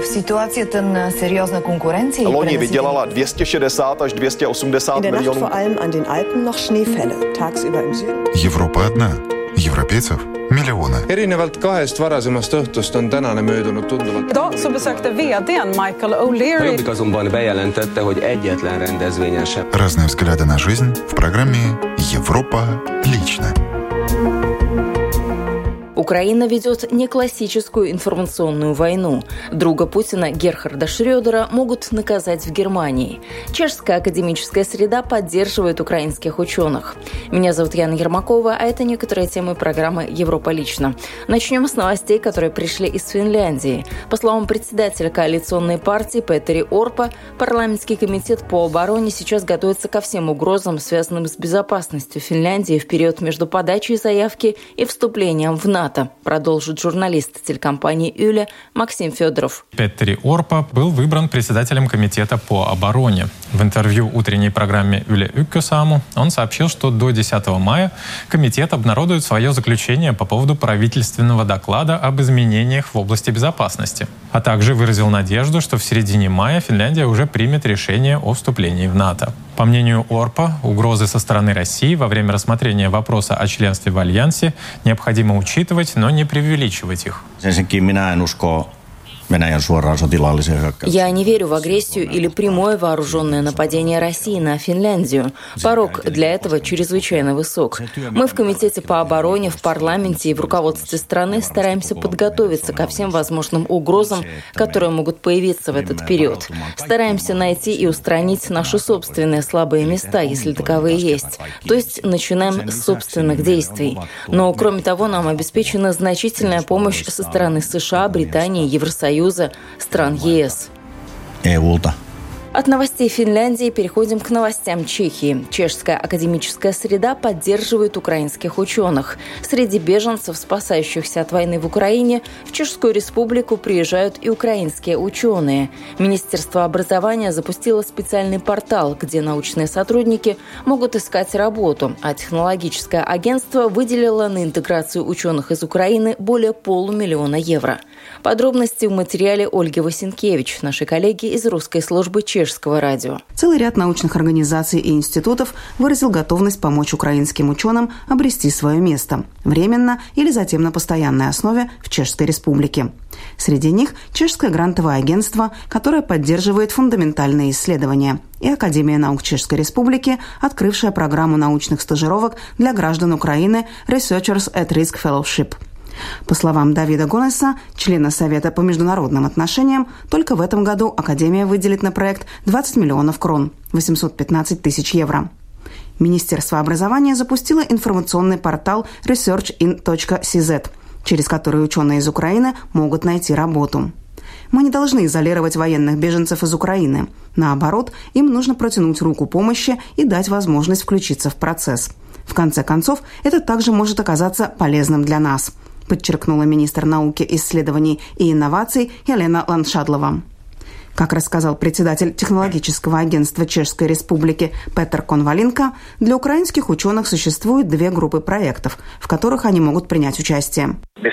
v situaci ten seriózna konkurence. Loni vydělala 260 až 280 In der Nacht milionů. vor allem an den Alpen noch Schneefälle. Tagsüber im Süden. Европа одна. Европейцев миллионы. erinevalt kahest varasemast õhtust on tänane möödunud tunduvalt. Idag så besökte vdn Michael O'Leary Jobbik azonban bejelentette, hogy egyetlen rendezvényen sem Разные взгляды на жизнь в программе «Европа лично». Украина ведет не классическую информационную войну. Друга Путина Герхарда Шрёдера могут наказать в Германии. Чешская академическая среда поддерживает украинских ученых. Меня зовут Яна Ермакова, а это некоторые темы программы «Европа лично». Начнем с новостей, которые пришли из Финляндии. По словам председателя коалиционной партии Петери Орпа, парламентский комитет по обороне сейчас готовится ко всем угрозам, связанным с безопасностью Финляндии в период между подачей заявки и вступлением в НАТО, продолжит журналист телекомпании «Юля» Максим Федоров. Петтери Орпа был выбран председателем комитета по обороне. В интервью утренней программе Юле Уккесаму он сообщил, что до 10 мая комитет обнародует свое заключение по поводу правительственного доклада об изменениях в области безопасности, а также выразил надежду, что в середине мая Финляндия уже примет решение о вступлении в НАТО. По мнению Орпа, угрозы со стороны России во время рассмотрения вопроса о членстве в Альянсе необходимо учитывать, но не преувеличивать их. Я не верю в агрессию или прямое вооруженное нападение России на Финляндию. Порог для этого чрезвычайно высок. Мы в Комитете по обороне, в парламенте и в руководстве страны стараемся подготовиться ко всем возможным угрозам, которые могут появиться в этот период. Стараемся найти и устранить наши собственные слабые места, если таковые есть. То есть начинаем с собственных действий. Но, кроме того, нам обеспечена значительная помощь со стороны США, Британии, Евросоюза, стран ЕС. EUlta. От новостей Финляндии переходим к новостям Чехии. Чешская академическая среда поддерживает украинских ученых. Среди беженцев, спасающихся от войны в Украине, в Чешскую республику приезжают и украинские ученые. Министерство образования запустило специальный портал, где научные сотрудники могут искать работу, а технологическое агентство выделило на интеграцию ученых из Украины более полумиллиона евро. Подробности в материале Ольги Васенкевич, нашей коллеги из русской службы чешского радио. Целый ряд научных организаций и институтов выразил готовность помочь украинским ученым обрести свое место, временно или затем на постоянной основе в Чешской Республике. Среди них Чешское грантовое агентство, которое поддерживает фундаментальные исследования, и Академия наук Чешской Республики, открывшая программу научных стажировок для граждан Украины Researchers at Risk Fellowship – по словам Давида Гонеса, члена Совета по международным отношениям, только в этом году Академия выделит на проект 20 миллионов крон, 815 тысяч евро. Министерство образования запустило информационный портал researchin.cz, через который ученые из Украины могут найти работу. Мы не должны изолировать военных беженцев из Украины. Наоборот, им нужно протянуть руку помощи и дать возможность включиться в процесс. В конце концов, это также может оказаться полезным для нас – подчеркнула министр науки, исследований и инноваций Елена Ланшадлова. Как рассказал председатель технологического агентства Чешской Республики Петр Конвалинко, для украинских ученых существует две группы проектов, в которых они могут принять участие. Мы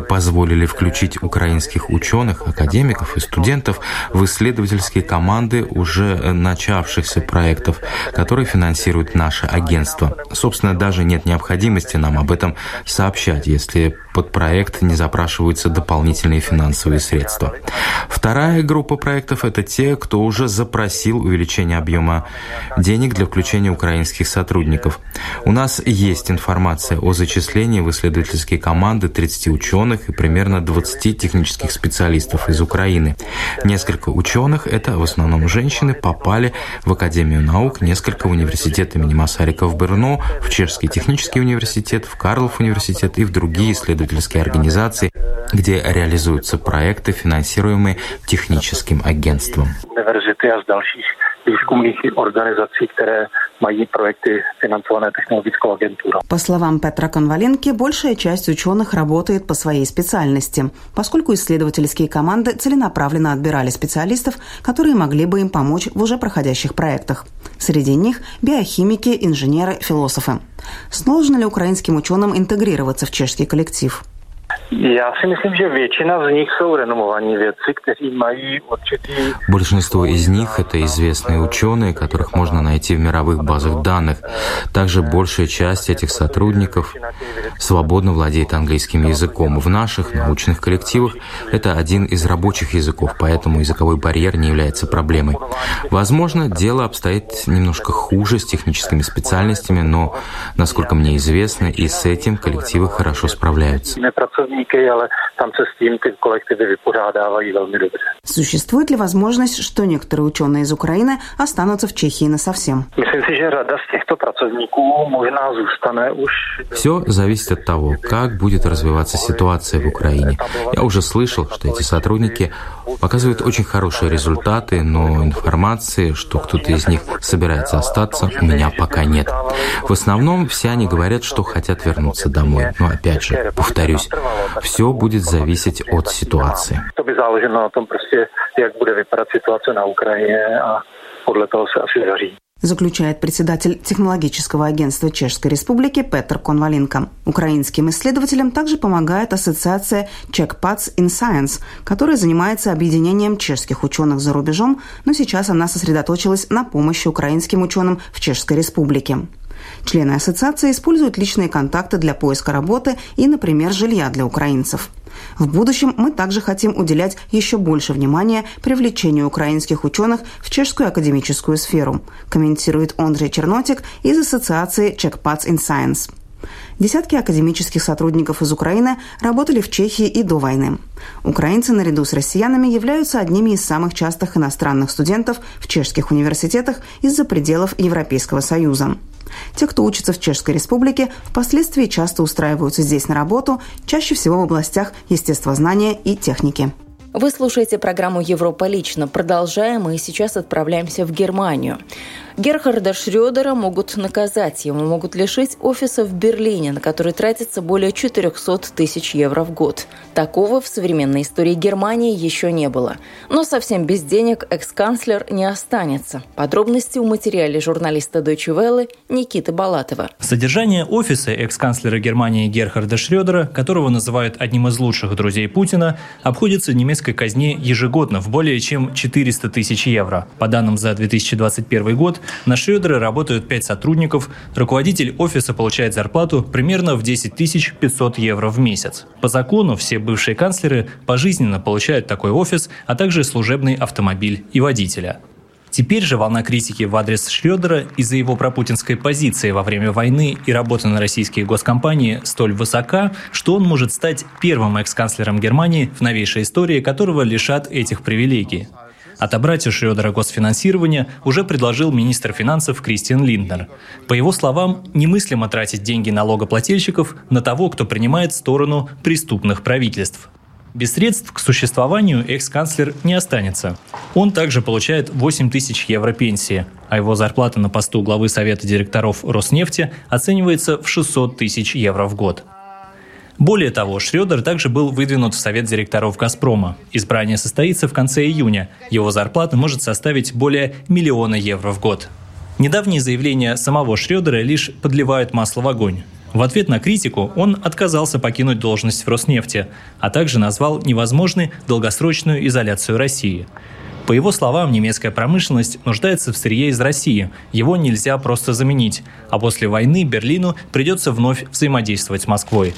позволили включить украинских ученых, академиков и студентов в исследовательские команды уже начавшихся проектов, которые финансирует наше агентство. Собственно, даже нет необходимости нам об этом сообщать, если под проект не запрашиваются дополнительные финансовые средства. Вторая группа проектов – это те, кто уже запросил увеличение объема денег для включения украинских сотрудников. У нас есть информация о зачислении в исследовательские команды 30 ученых и примерно 20 технических специалистов из Украины. Несколько ученых, это в основном женщины, попали в Академию наук, несколько в университет имени Масарика в Брно, в Чешский технический университет, в Карлов университет и в другие исследовательские организации, где реализуются проекты, финансируемые техническим агентством. Mají projekty financované technologickou агентурou. По словам Петра Конваленки, большая часть ученых работает по своей специальности, поскольку исследовательские команды целенаправленно отбирали специалистов, которые могли бы им помочь в уже проходящих проектах. Среди них биохимики, инженеры, философы. Сложно ли украинским ученым интегрироваться в чешский коллектив? Já si myslím, že většina z nich jsou renomovaní vědci, kteří mají určitý... Большинство из них – это известные ученые, которых можно найти в мировых базах данных. Также большая часть этих сотрудников свободно владеет английским языком. В наших научных коллективах это один из рабочих языков, поэтому языковой барьер не является проблемой. Возможно, дело обстоит немножко хуже с техническими специальностями, но, насколько мне известно, и с этим коллективы хорошо справляются pracovníky, ale tam se s tím ty kolektivy vypořádávají velmi dobře. Существует ли возможность, что некоторые ученые из Украины останутся в Чехии насовсем? Myslím si, že rada z těchto pracovníků možná zůstane už... Все зависит от того, как будет развиваться ситуация в Украине. Я уже слышал, что эти сотрудники показывают очень хорошие результаты, но информации, что кто-то из них собирается остаться, у меня пока нет. В основном все они говорят, что хотят вернуться домой. Но опять же, повторюсь, все будет зависеть от ситуации. Заключает председатель технологического агентства Чешской Республики Петр Конваленко. Украинским исследователям также помогает ассоциация CheckPads in Science, которая занимается объединением чешских ученых за рубежом, но сейчас она сосредоточилась на помощи украинским ученым в Чешской Республике. Члены ассоциации используют личные контакты для поиска работы и, например, жилья для украинцев. В будущем мы также хотим уделять еще больше внимания привлечению украинских ученых в чешскую академическую сферу, комментирует Андрей Чернотик из ассоциации CheckPads in Science. Десятки академических сотрудников из Украины работали в Чехии и до войны. Украинцы наряду с россиянами являются одними из самых частых иностранных студентов в чешских университетах из-за пределов Европейского Союза. Те, кто учится в Чешской Республике, впоследствии часто устраиваются здесь на работу, чаще всего в областях естествознания и техники. Вы слушаете программу «Европа лично». Продолжаем и сейчас отправляемся в Германию. Герхарда Шрёдера могут наказать. Ему могут лишить офиса в Берлине, на который тратится более 400 тысяч евро в год. Такого в современной истории Германии еще не было. Но совсем без денег экс-канцлер не останется. Подробности в материале журналиста Deutsche Welle Никиты Балатова. Содержание офиса экс-канцлера Германии Герхарда Шрёдера, которого называют одним из лучших друзей Путина, обходится немецкой казне ежегодно в более чем 400 тысяч евро. По данным за 2021 год, на Шредера работают 5 сотрудников, руководитель офиса получает зарплату примерно в 10 500 евро в месяц. По закону все бывшие канцлеры пожизненно получают такой офис, а также служебный автомобиль и водителя. Теперь же волна критики в адрес Шредера из-за его пропутинской позиции во время войны и работы на российские госкомпании столь высока, что он может стать первым экс-канцлером Германии в новейшей истории, которого лишат этих привилегий. Отобрать у Шрёдера госфинансирование уже предложил министр финансов Кристиан Линднер. По его словам, немыслимо тратить деньги налогоплательщиков на того, кто принимает сторону преступных правительств. Без средств к существованию экс-канцлер не останется. Он также получает 8 тысяч евро пенсии, а его зарплата на посту главы Совета директоров Роснефти оценивается в 600 тысяч евро в год. Более того, Шредер также был выдвинут в совет директоров «Газпрома». Избрание состоится в конце июня. Его зарплата может составить более миллиона евро в год. Недавние заявления самого Шредера лишь подливают масло в огонь. В ответ на критику он отказался покинуть должность в Роснефти, а также назвал невозможной долгосрочную изоляцию России. По его словам, немецкая промышленность нуждается в сырье из России. Его нельзя просто заменить. А после войны Берлину придется вновь взаимодействовать с Москвой.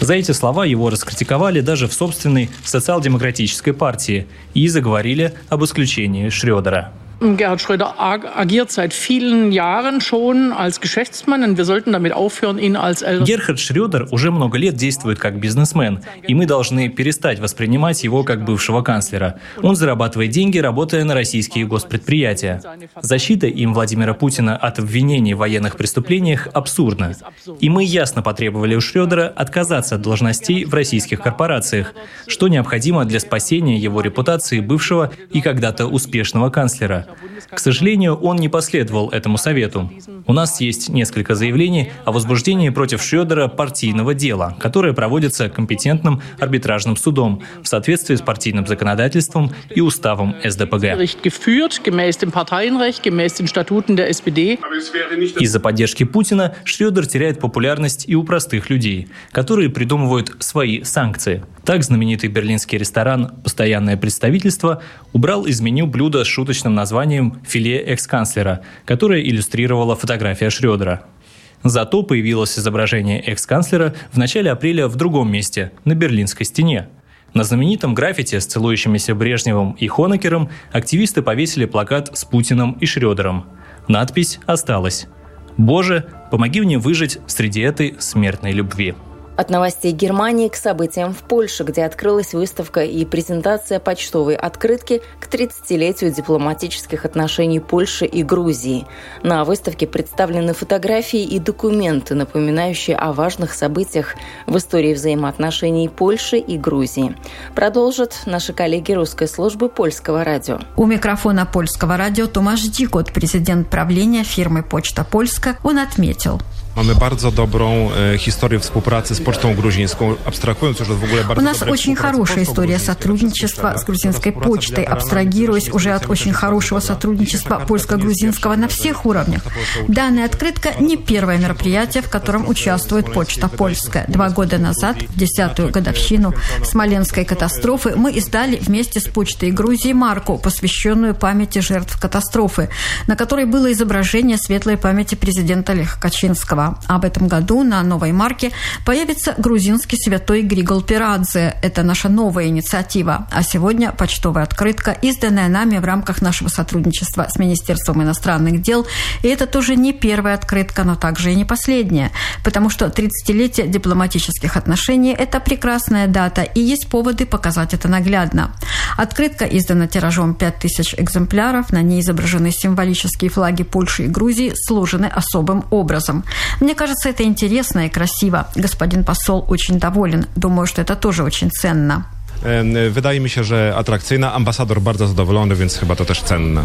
За эти слова его раскритиковали даже в собственной социал-демократической партии и заговорили об исключении Шредера. Gerhard Schröder agiert seit vielen Jahren schon als Geschäftsmann und wir sollten damit aufhören, ihn als Герхард Шрёдер уже много лет действует как бизнесмен, и мы должны перестать воспринимать его как бывшего канцлера. Он зарабатывает деньги, работая на российские госпредприятия. Защита им Владимира Путина от обвинений в военных преступлениях абсурдна. И мы ясно потребовали у Шрёдера отказаться от должностей в российских корпорациях, что необходимо для спасения его репутации бывшего и когда-то успешного канцлера. К сожалению, он не последовал этому совету. У нас есть несколько заявлений о возбуждении против Шредера партийного дела, которое проводится компетентным арбитражным судом в соответствии с партийным законодательством и уставом СДПГ. Из-за поддержки Путина Шредер теряет популярность и у простых людей, которые придумывают свои санкции. Так знаменитый берлинский ресторан «Постоянное представительство» убрал из меню блюдо с шуточным названием «Филе экс-канцлера», которое иллюстрировала фотография Шредера. Зато появилось изображение экс-канцлера в начале апреля в другом месте, на Берлинской стене. На знаменитом граффити с целующимися Брежневым и Хонекером активисты повесили плакат с Путиным и Шредером. Надпись осталась. «Боже, помоги мне выжить среди этой смертной любви». От новостей Германии к событиям в Польше, где открылась выставка и презентация почтовой открытки к 30-летию дипломатических отношений Польши и Грузии. На выставке представлены фотографии и документы, напоминающие о важных событиях в истории взаимоотношений Польши и Грузии. Продолжат наши коллеги русской службы польского радио. У микрофона польского радио Томаш Дикот, президент правления фирмы «Почта Польска», он отметил – Mamy bardzo dobrą e, historię współpracy z Pocztą Грузинскую, абстрагируясь уже в огуле У нас очень хорошая история сотрудничества с грузинской почтой, абстрагируясь уже от очень хорошего сотрудничества польско-грузинского на всех уровнях. Данная открытка не первое мероприятие, в котором участвует Почта Польская. Два года назад, в десятую годовщину Смоленской катастрофы, мы издали вместе с Почтой Грузии марку, посвященную памяти жертв катастрофы, на которой было изображение светлой памяти президента Леха Качинского. Об этом году на новой марке появится грузинский святой Григол Пирадзе. Это наша новая инициатива. А сегодня почтовая открытка, изданная нами в рамках нашего сотрудничества с Министерством иностранных дел. И это тоже не первая открытка, но также и не последняя. Потому что 30-летие дипломатических отношений – это прекрасная дата, и есть поводы показать это наглядно. Открытка издана тиражом 5000 экземпляров. На ней изображены символические флаги Польши и Грузии, сложены особым образом. Мне кажется, это интересно и красиво. Господин посол очень доволен. Думаю, что это тоже очень ценно. Wydaje mi się, że atrakcyjna. Ambasador bardzo zadowolony, więc chyba to też cenne.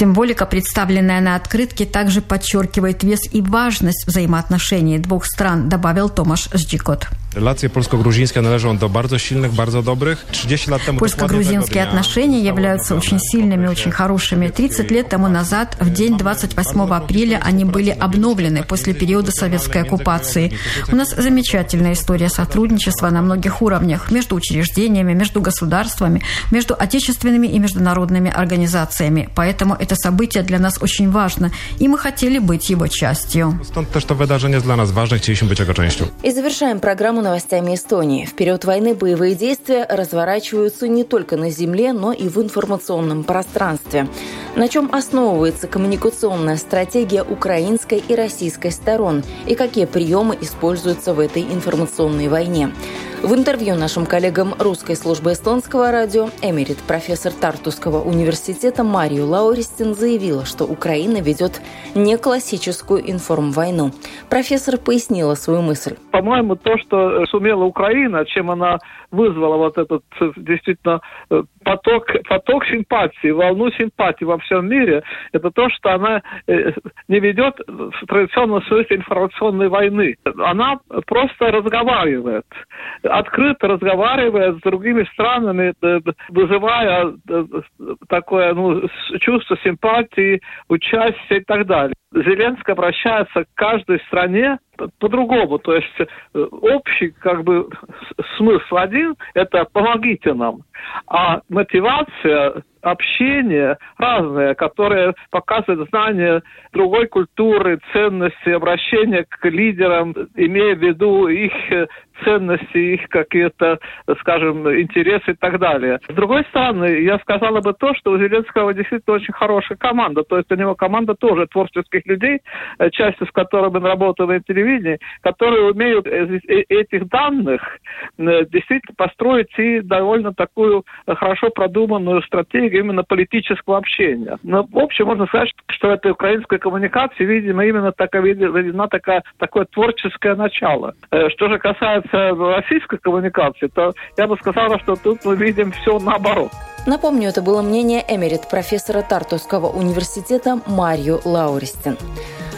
Символика, представленная на открытке, также подчеркивает вес и важность взаимоотношений двух стран, добавил Томаш Ждикот. Relacje polsko-gruzińskie należą do bardzo silnych, bardzo добрых. 30 lat temu Польско-грузинские отношения являются очень сильными, очень хорошими. 30 лет тому назад, в день 28 апреля, они были обновлены после периода советской оккупации. У нас замечательная история сотрудничества на многих уровнях, между учреждениями, между государствами, между отечественными и международными организациями. Поэтому это событие для нас очень важно, и мы хотели быть его частью. Wydarzenie dla nas ważne, chcieliśmy być jego częścią. И завершаем программу новостями Эстонии. В период войны боевые действия разворачиваются не только на земле, но и в информационном пространстве. На чем основывается коммуникационная стратегия украинской и российской сторон и какие приемы используются в этой информационной войне. В интервью нашим коллегам русской службы эстонского радио эмерит профессор Тартусского университета Марию Лауристин заявила, что Украина ведет не классическую информвойну. Профессор пояснила свою мысль. По-моему, то, что сумела Украина, чем она вызвала вот этот действительно поток, поток симпатии, волну симпатии во всем мире, это то, что она не ведет в традиционном смысле информационной войны. Она просто разговаривает открыто разговаривая с другими странами, вызывая такое ну, чувство симпатии, участия и так далее. Зеленский обращается к каждой стране по-другому. То есть общий как бы смысл один – это «помогите нам». А мотивация общение разное, которое показывает знание другой культуры, ценности, обращение к лидерам, имея в виду их ценности, их какие-то, скажем, интересы и так далее. С другой стороны, я сказала бы то, что у Зеленского действительно очень хорошая команда. То есть у него команда тоже творческих людей, часть из которых он работал на телевидении, которые умеют из этих данных действительно построить и довольно такую хорошо продуманную стратегию именно политического общения. Но в общем можно сказать, что эта украинская коммуникация, видимо, именно такая, видна такая, такое творческое начало. Что же касается российской коммуникации, то я бы сказала, что тут мы видим все наоборот. Напомню, это было мнение эмерит профессора Тартусского университета Марью Лауристин.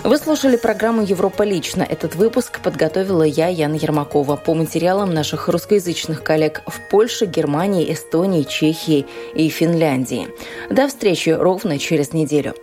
Вы слушали программу «Европа лично». Этот выпуск подготовила я, Яна Ермакова, по материалам наших русскоязычных коллег в Польше, Германии, Эстонии, Чехии и Финляндии. До встречи ровно через неделю.